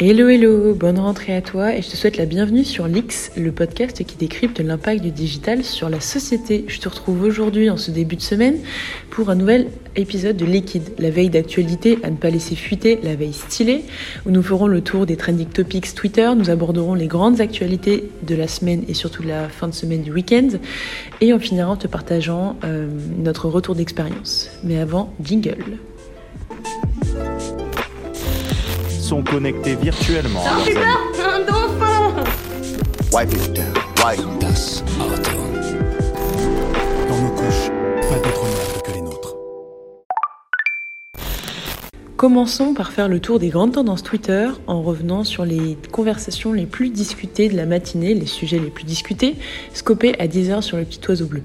Hello hello, bonne rentrée à toi et je te souhaite la bienvenue sur Lix, le podcast qui décrypte l'impact du digital sur la société. Je te retrouve aujourd'hui en ce début de semaine pour un nouvel épisode de Liquide, la veille d'actualité à ne pas laisser fuiter, la veille stylée, où nous ferons le tour des trending topics Twitter, nous aborderons les grandes actualités de la semaine et surtout de la fin de semaine du week-end et on finira en te partageant euh, notre retour d'expérience. Mais avant, jingle. Sont connectés virtuellement. à leurs amis. Un dauphin Wipe it down. Wipe Das Auto. Dans nos couches, pas d'autre monde que les nôtres. Commençons par faire le tour des grandes tendances Twitter en revenant sur les conversations les plus discutées de la matinée, les sujets les plus discutés, scopés à 10h sur le petit oiseau bleu.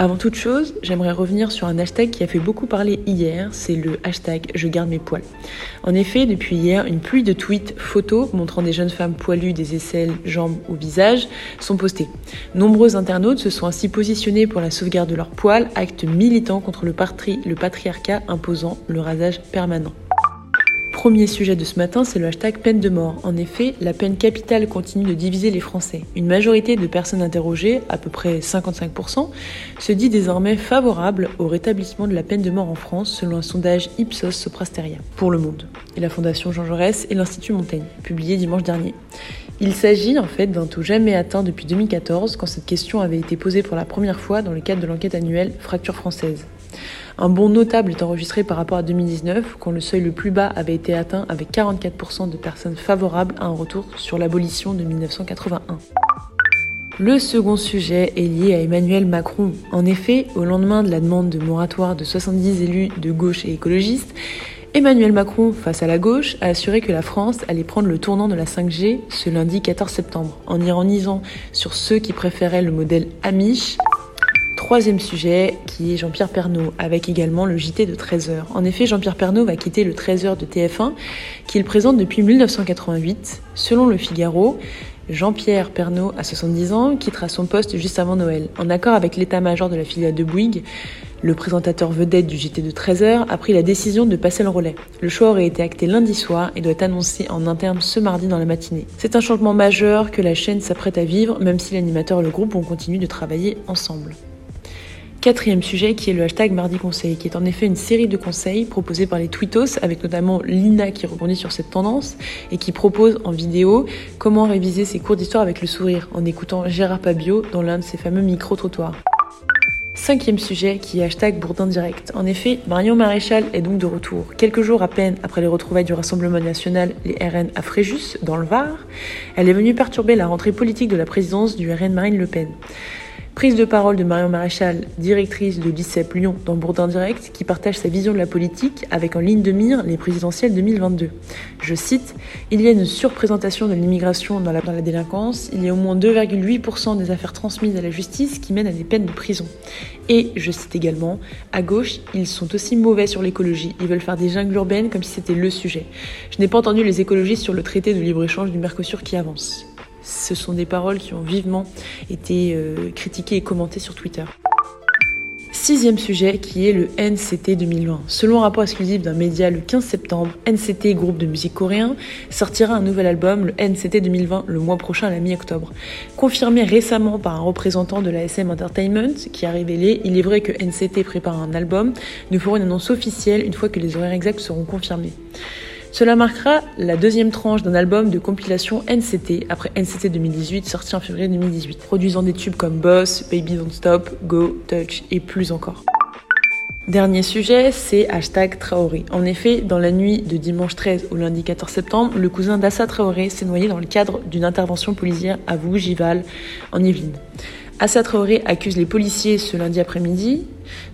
Avant toute chose, j'aimerais revenir sur un hashtag qui a fait beaucoup parler hier, c'est le hashtag Je garde mes poils. En effet, depuis hier, une pluie de tweets, photos montrant des jeunes femmes poilues, des aisselles, jambes ou visage sont postées. Nombreux internautes se sont ainsi positionnés pour la sauvegarde de leurs poils, acte militant contre le, le patriarcat imposant le rasage permanent. Premier sujet de ce matin, c'est le hashtag peine de mort. En effet, la peine capitale continue de diviser les Français. Une majorité de personnes interrogées, à peu près 55%, se dit désormais favorable au rétablissement de la peine de mort en France selon un sondage Ipsos Soprasteria pour le monde et la Fondation Jean Jaurès et l'Institut Montaigne, publié dimanche dernier. Il s'agit en fait d'un taux jamais atteint depuis 2014 quand cette question avait été posée pour la première fois dans le cadre de l'enquête annuelle Fracture française. Un bond notable est enregistré par rapport à 2019, quand le seuil le plus bas avait été atteint avec 44% de personnes favorables à un retour sur l'abolition de 1981. Le second sujet est lié à Emmanuel Macron. En effet, au lendemain de la demande de moratoire de 70 élus de gauche et écologistes, Emmanuel Macron, face à la gauche, a assuré que la France allait prendre le tournant de la 5G ce lundi 14 septembre, en ironisant sur ceux qui préféraient le modèle Amish Troisième sujet qui est Jean-Pierre Pernaud, avec également le JT de 13h. En effet, Jean-Pierre Pernaud va quitter le 13h de TF1 qu'il présente depuis 1988. Selon le Figaro, Jean-Pierre Pernaud, à 70 ans, quittera son poste juste avant Noël. En accord avec l'état-major de la filiale de Bouygues, le présentateur vedette du JT de 13h a pris la décision de passer le relais. Le choix aurait été acté lundi soir et doit être annoncé en interne ce mardi dans la matinée. C'est un changement majeur que la chaîne s'apprête à vivre, même si l'animateur et le groupe vont continuer de travailler ensemble. Quatrième sujet qui est le hashtag Mardi Conseil, qui est en effet une série de conseils proposés par les tweetos, avec notamment Lina qui rebondit sur cette tendance et qui propose en vidéo comment réviser ses cours d'histoire avec le sourire en écoutant Gérard Pabio dans l'un de ses fameux micro-trottoirs. Cinquième sujet qui est hashtag Bourdin Direct. En effet, Marion Maréchal est donc de retour. Quelques jours à peine après les retrouvailles du Rassemblement National, les RN à Fréjus, dans le Var, elle est venue perturber la rentrée politique de la présidence du RN Marine Le Pen. Prise de parole de Marion Maréchal, directrice de l'ICEP Lyon dans Bourdin Direct, qui partage sa vision de la politique avec en ligne de mire les présidentielles 2022. Je cite Il y a une surprésentation de l'immigration dans la, dans la délinquance. Il y a au moins 2,8% des affaires transmises à la justice qui mènent à des peines de prison. Et je cite également À gauche, ils sont aussi mauvais sur l'écologie. Ils veulent faire des jungles urbaines comme si c'était le sujet. Je n'ai pas entendu les écologistes sur le traité de libre-échange du Mercosur qui avance. Ce sont des paroles qui ont vivement été euh, critiquées et commentées sur Twitter. Sixième sujet qui est le NCT 2020. Selon un rapport exclusif d'un média le 15 septembre, NCT, groupe de musique coréen, sortira un nouvel album, le NCT 2020, le mois prochain à la mi-octobre. Confirmé récemment par un représentant de la SM Entertainment qui a révélé Il est vrai que NCT prépare un album, nous ferons une annonce officielle une fois que les horaires exacts seront confirmés. Cela marquera la deuxième tranche d'un album de compilation NCT après NCT 2018 sorti en février 2018, produisant des tubes comme Boss, Baby Don't Stop, Go, Touch et plus encore. Dernier sujet, c'est hashtag Traoré. En effet, dans la nuit de dimanche 13 au lundi 14 septembre, le cousin d'Assa Traoré s'est noyé dans le cadre d'une intervention policière à Vougival, en Yvelines. Assa Traoré accuse les policiers ce lundi après-midi,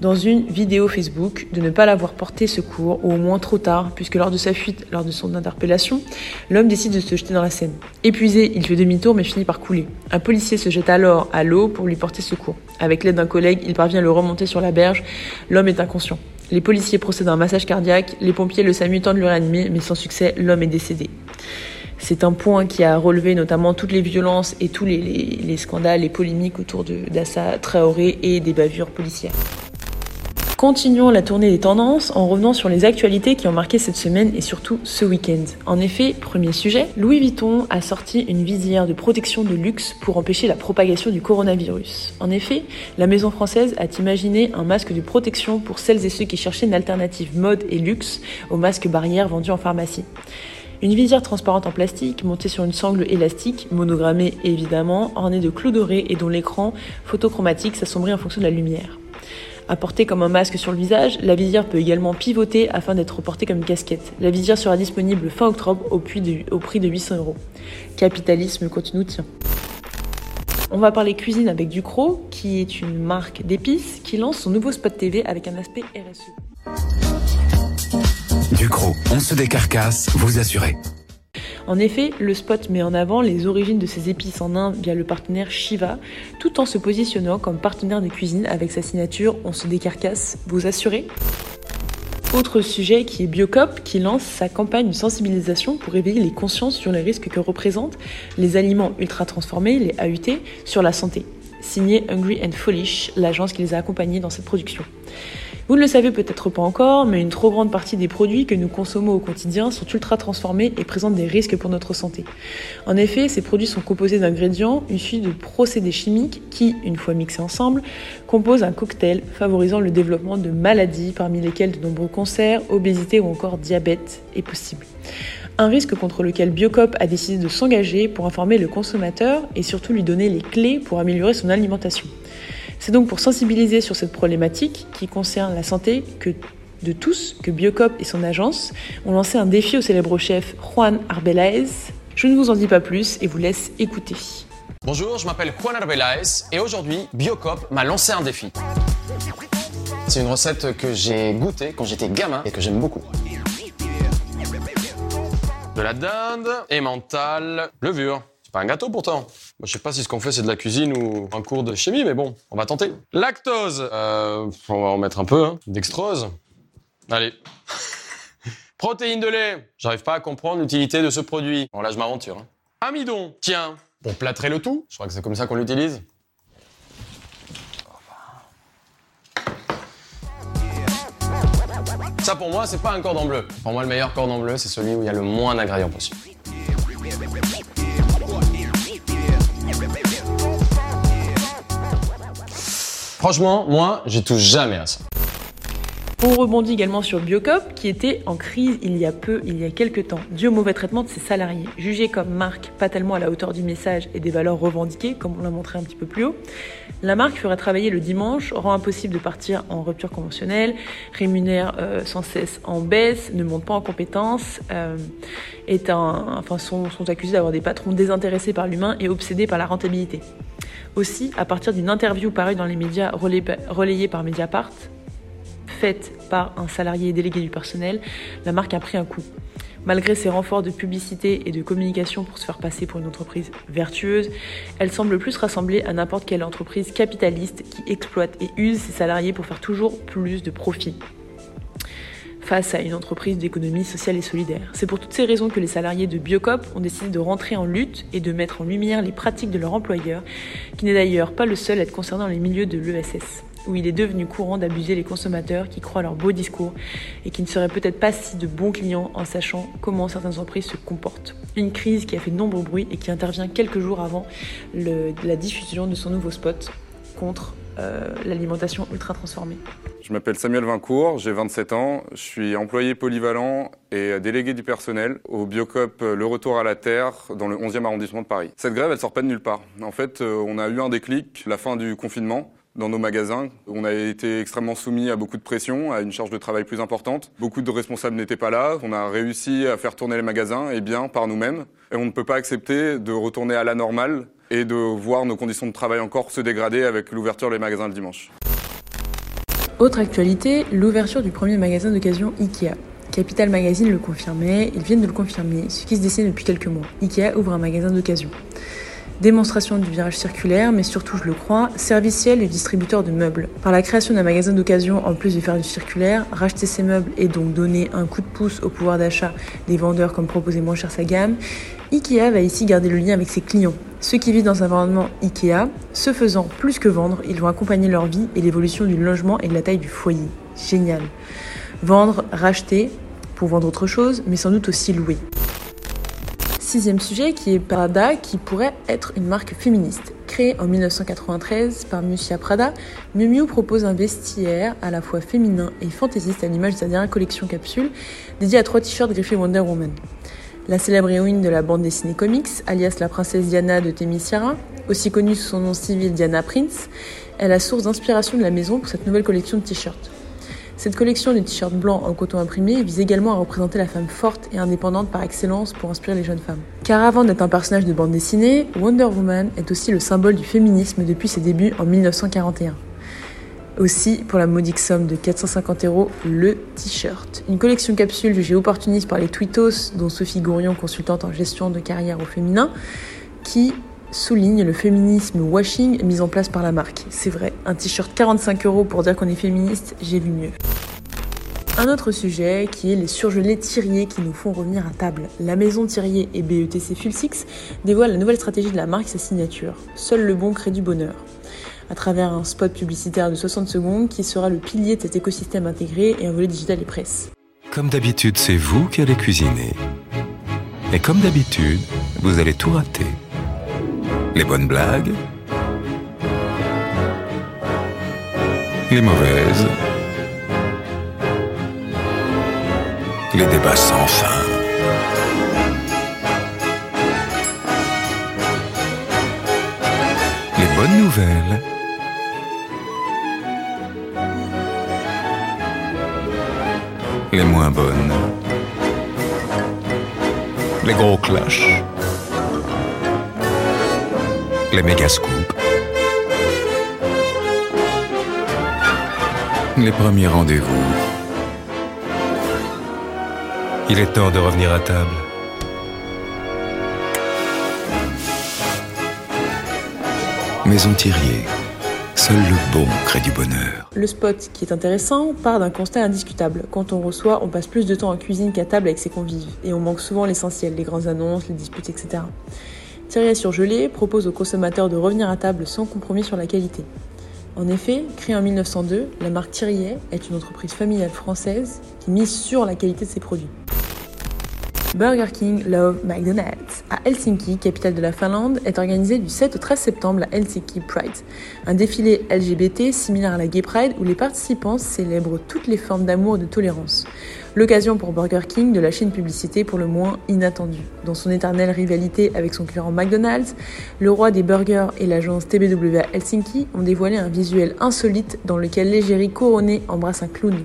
dans une vidéo Facebook, de ne pas l'avoir porté secours, ou au moins trop tard, puisque lors de sa fuite, lors de son interpellation, l'homme décide de se jeter dans la Seine. Épuisé, il fait demi-tour mais finit par couler. Un policier se jette alors à l'eau pour lui porter secours. Avec l'aide d'un collègue, il parvient à le remonter sur la berge. L'homme est inconscient. Les policiers procèdent à un massage cardiaque, les pompiers le SAMU tentent de le réanimer, mais sans succès, l'homme est décédé. C'est un point qui a relevé notamment toutes les violences et tous les, les- les scandales et polémiques autour d'Assa Traoré et des bavures policières. Continuons la tournée des tendances en revenant sur les actualités qui ont marqué cette semaine et surtout ce week-end. En effet, premier sujet, Louis Vuitton a sorti une visière de protection de luxe pour empêcher la propagation du coronavirus. En effet, la maison française a imaginé un masque de protection pour celles et ceux qui cherchaient une alternative mode et luxe aux masques barrières vendus en pharmacie. Une visière transparente en plastique montée sur une sangle élastique, monogrammée évidemment, ornée de clous dorés et dont l'écran photochromatique s'assombrit en fonction de la lumière. Apportée comme un masque sur le visage, la visière peut également pivoter afin d'être portée comme une casquette. La visière sera disponible fin octobre au prix de, 800 euros. Capitalisme continue tient. On va parler cuisine avec Ducrot, qui est une marque d'épices qui lance son nouveau spot TV avec un aspect RSE. Ducrot, on se décarcasse, vous assurez. En effet, le spot met en avant les origines de ces épices en Inde via le partenaire Shiva, tout en se positionnant comme partenaire de cuisine avec sa signature On se décarcasse, vous assurez autre sujet qui est Biocop qui lance sa campagne de sensibilisation pour éveiller les consciences sur les risques que représentent les aliments ultra transformés, les AUT, sur la santé. Signé Hungry and Foolish, l'agence qui les a accompagnés dans cette production. Vous ne le savez peut-être pas encore, mais une trop grande partie des produits que nous consommons au quotidien sont ultra transformés et présentent des risques pour notre santé. En effet, ces produits sont composés d'ingrédients issus de procédés chimiques qui, une fois mixés ensemble, composent un cocktail favorisant le développement de maladies parmi lesquelles de nombreux cancers, obésité ou encore diabète est possible. Un risque contre lequel Biocop a décidé de s'engager pour informer le consommateur et surtout lui donner les clés pour améliorer son alimentation. C'est donc pour sensibiliser sur cette problématique qui concerne la santé que de tous que Biocop et son agence ont lancé un défi au célèbre chef Juan Arbelaez. Je ne vous en dis pas plus et vous laisse écouter. Bonjour, je m'appelle Juan Arbelaez et aujourd'hui Biocop m'a lancé un défi. C'est une recette que j'ai goûtée quand j'étais gamin et que j'aime beaucoup. De la dinde, emmental, levure. Pas un gâteau pourtant. Moi, je sais pas si ce qu'on fait c'est de la cuisine ou un cours de chimie, mais bon, on va tenter. Lactose, euh, on va en mettre un peu. Hein. Dextrose. Allez. Protéines de lait. J'arrive pas à comprendre l'utilité de ce produit. Bon là, je m'aventure. Hein. Amidon. Tiens, on plâtrer le tout. Je crois que c'est comme ça qu'on l'utilise. Ça pour moi, c'est pas un cordon bleu. Pour moi, le meilleur cordon bleu, c'est celui où il y a le moins d'ingrédients possible. Franchement, moi, j'y touche jamais à ça. On rebondit également sur Biocop, qui était en crise il y a peu, il y a quelques temps, dû au mauvais traitement de ses salariés. Jugé comme marque pas tellement à la hauteur du message et des valeurs revendiquées, comme on l'a montré un petit peu plus haut, la marque ferait travailler le dimanche, rend impossible de partir en rupture conventionnelle, rémunère euh, sans cesse en baisse, ne monte pas en compétences, euh, est un, enfin, sont, sont accusés d'avoir des patrons désintéressés par l'humain et obsédés par la rentabilité. Aussi, à partir d'une interview parue dans les médias relayée par Mediapart, faite par un salarié délégué du personnel, la marque a pris un coup. Malgré ses renforts de publicité et de communication pour se faire passer pour une entreprise vertueuse, elle semble plus rassembler à n'importe quelle entreprise capitaliste qui exploite et use ses salariés pour faire toujours plus de profit face à une entreprise d'économie sociale et solidaire. C'est pour toutes ces raisons que les salariés de Biocop ont décidé de rentrer en lutte et de mettre en lumière les pratiques de leur employeur, qui n'est d'ailleurs pas le seul à être concerné dans les milieux de l'ESS où il est devenu courant d'abuser les consommateurs qui croient leurs beaux discours et qui ne seraient peut-être pas si de bons clients en sachant comment certaines entreprises se comportent. Une crise qui a fait de nombreux bruits et qui intervient quelques jours avant la diffusion de son nouveau spot contre euh, l'alimentation ultra transformée. Je m'appelle Samuel Vincourt, j'ai 27 ans, je suis employé polyvalent et délégué du personnel au Biocop Le Retour à la Terre dans le 11e arrondissement de Paris. Cette grève, elle sort pas de nulle part. En fait, euh, on a eu un déclic, la fin du confinement dans nos magasins. On a été extrêmement soumis à beaucoup de pression, à une charge de travail plus importante. Beaucoup de responsables n'étaient pas là. On a réussi à faire tourner les magasins, et bien par nous-mêmes. Et on ne peut pas accepter de retourner à la normale et de voir nos conditions de travail encore se dégrader avec l'ouverture des magasins le dimanche. Autre actualité, l'ouverture du premier magasin d'occasion IKEA. Capital Magazine le confirmait, ils viennent de le confirmer, ce qui se dessine depuis quelques mois. IKEA ouvre un magasin d'occasion. Démonstration du virage circulaire, mais surtout, je le crois, serviciel et distributeur de meubles. Par la création d'un magasin d'occasion, en plus de faire du circulaire, racheter ces meubles et donc donner un coup de pouce au pouvoir d'achat des vendeurs comme proposer moins cher sa gamme, IKEA va ici garder le lien avec ses clients. Ceux qui vivent dans un environnement IKEA, ce faisant plus que vendre, ils vont accompagner leur vie et l'évolution du logement et de la taille du foyer. génial. Vendre, racheter pour vendre autre chose, mais sans doute aussi louer. Sixième sujet qui est Prada, qui pourrait être une marque féministe. Créée en 1993 par Miuccia Prada, Miu Miu propose un vestiaire à la fois féminin et fantaisiste à l'image de sa dernière collection capsule, dédiée à trois t-shirts griffés Wonder Woman. La célèbre héroïne de la bande dessinée comics, alias la princesse Diana de Themyscira, aussi connue sous son nom civil Diana Prince, est la source d'inspiration de la maison pour cette nouvelle collection de t-shirts. Cette collection de t-shirts blancs en coton imprimé vise également à représenter la femme forte et indépendante par excellence pour inspirer les jeunes femmes. Car avant d'être un personnage de bande dessinée, Wonder Woman est aussi le symbole du féminisme depuis ses débuts en 1941. Aussi, pour la modique somme de 450 euros, le t-shirt. Une collection capsule jugée opportuniste par les tweetos, dont Sophie Gourion, consultante en gestion de carrière au féminin, qui souligne le féminisme washing mis en place par la marque. C'est vrai, un t-shirt 45 euros pour dire qu'on est féministe, j'ai vu mieux. Un autre sujet qui est les surgelés Thirier qui nous font revenir à table. La maison Thirier et BETC Fulsix dévoilent la nouvelle stratégie de la marque sa signature. Seul le bon crée du bonheur. À travers un spot publicitaire de 60 secondes qui sera le pilier de cet écosystème intégré et un volet digital et presse. Comme d'habitude, c'est vous qui allez cuisiner. Et comme d'habitude, vous allez tout rater. Les bonnes blagues, les mauvaises, les débats sans fin. Les bonnes nouvelles. Les moins bonnes. Les gros clashs. Les méga scoops. Les premiers rendez-vous. Il est temps de revenir à table. Maison Thirier. Seul le bon crée du bonheur. Le spot qui est intéressant part d'un constat indiscutable. Quand on reçoit, on passe plus de temps en cuisine qu'à table avec ses convives. Et on manque souvent l'essentiel, les grandes annonces, les disputes, etc. Thierry Surgelé propose aux consommateurs de revenir à table sans compromis sur la qualité. En effet, créée en 1902, la marque Thirier est une entreprise familiale française qui mise sur la qualité de ses produits. Burger King Love McDonald's à Helsinki, capitale de la Finlande, est organisé du 7 au 13 septembre la Helsinki Pride, un défilé LGBT similaire à la Gay Pride où les participants célèbrent toutes les formes d'amour et de tolérance. L'occasion pour Burger King de lâcher une publicité pour le moins inattendue. Dans son éternelle rivalité avec son concurrent McDonald's, le roi des burgers et l'agence TBW à Helsinki ont dévoilé un visuel insolite dans lequel l'égérie couronnée embrasse un clown.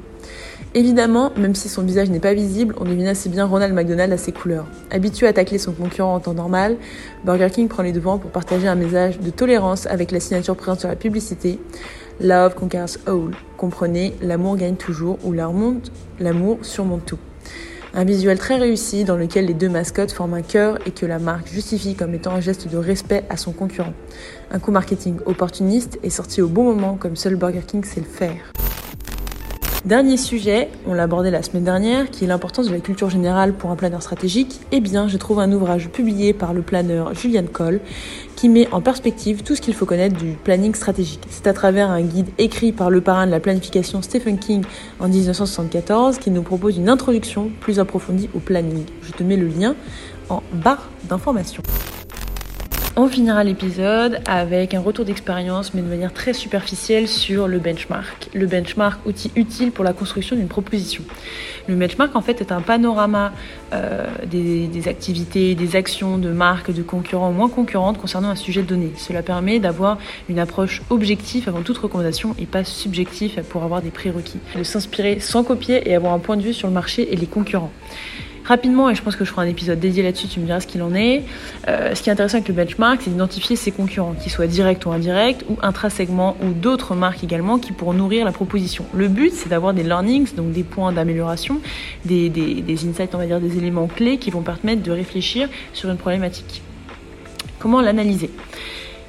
Évidemment, même si son visage n'est pas visible, on devine assez bien Ronald McDonald à ses couleurs. Habitué à tacler son concurrent en temps normal, Burger King prend les devants pour partager un message de tolérance avec la signature présente sur la publicité. Love conquers all. Comprenez, l'amour gagne toujours ou l'amour surmonte tout. Un visuel très réussi dans lequel les deux mascottes forment un cœur et que la marque justifie comme étant un geste de respect à son concurrent. Un coup marketing opportuniste est sorti au bon moment comme seul Burger King sait le faire. Dernier sujet, on l'a abordé la semaine dernière, qui est l'importance de la culture générale pour un planeur stratégique. Eh bien, je trouve un ouvrage publié par le planeur Julian Cole qui met en perspective tout ce qu'il faut connaître du planning stratégique. C'est à travers un guide écrit par le parrain de la planification Stephen King en 1974 qu'il nous propose une introduction plus approfondie au planning. Je te mets le lien en barre d'informations. On finira l'épisode avec un retour d'expérience, mais de manière très superficielle, sur le benchmark. Le benchmark, outil utile pour la construction d'une proposition. Le benchmark, en fait, est un panorama euh, des, des, activités, des actions de marques, de concurrents ou moins concurrentes concernant un sujet donné. Cela permet d'avoir une approche objective avant toute recommandation et pas subjective pour avoir des prérequis. De s'inspirer sans copier et avoir un point de vue sur le marché et les concurrents. Rapidement, et je pense que je ferai un épisode dédié là-dessus, tu me diras ce qu'il en est. Euh, ce qui est intéressant avec le benchmark, c'est d'identifier ses concurrents, qu'ils soient directs ou indirects, ou intrasegments, ou d'autres marques également, qui pourront nourrir la proposition. Le but, c'est d'avoir des learnings, donc des points d'amélioration, des, insights, on va dire, des éléments clés qui vont permettre de réfléchir sur une problématique. Comment l'analyser?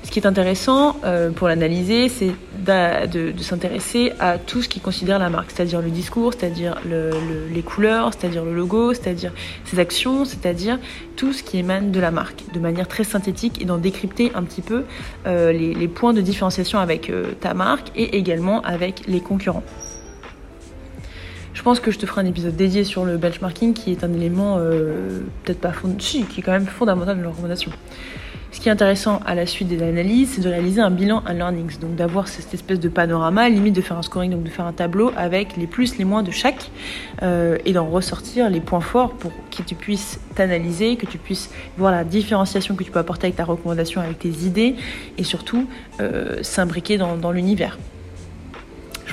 Ce qui est intéressant euh, pour l'analyser, c'est de, s'intéresser à tout ce qui considère la marque, c'est-à-dire le discours, c'est-à-dire le, le, les couleurs, c'est-à-dire le logo, c'est-à-dire ses actions, c'est-à-dire tout ce qui émane de la marque, de manière très synthétique et d'en décrypter un petit peu euh, les, points de différenciation avec euh, ta marque et également avec les concurrents. Je pense que je te ferai un épisode dédié sur le benchmarking qui est un élément peut-être pas fond... qui est quand même fondamental de la recommandation. Ce qui est intéressant à la suite des analyses, c'est de réaliser un bilan un learnings, donc d'avoir cette espèce de panorama, limite de faire un scoring, donc de faire un tableau avec les plus, les moins de chaque, euh, et d'en ressortir les points forts pour que tu puisses t'analyser, que tu puisses voir la différenciation que tu peux apporter avec ta recommandation, avec tes idées, et surtout euh, s'imbriquer dans l'univers.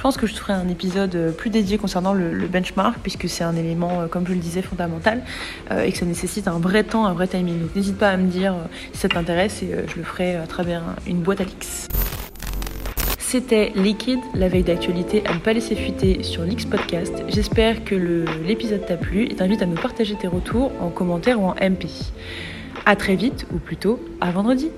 Pense que je ferai un épisode plus dédié concernant le, benchmark, puisque c'est un élément, euh, comme je le disais, fondamental, euh, et que ça nécessite un vrai temps, un vrai timing. Donc n'hésite pas à me dire euh, si ça t'intéresse, et euh, je le ferai à travers une boîte à l'X. C'était Liquid, la veille d'actualité à ne pas laisser fuiter sur l'X Podcast. J'espère que l'épisode t'a plu et t'invite à me partager tes retours en commentaire ou en MP. À très vite, ou plutôt à vendredi.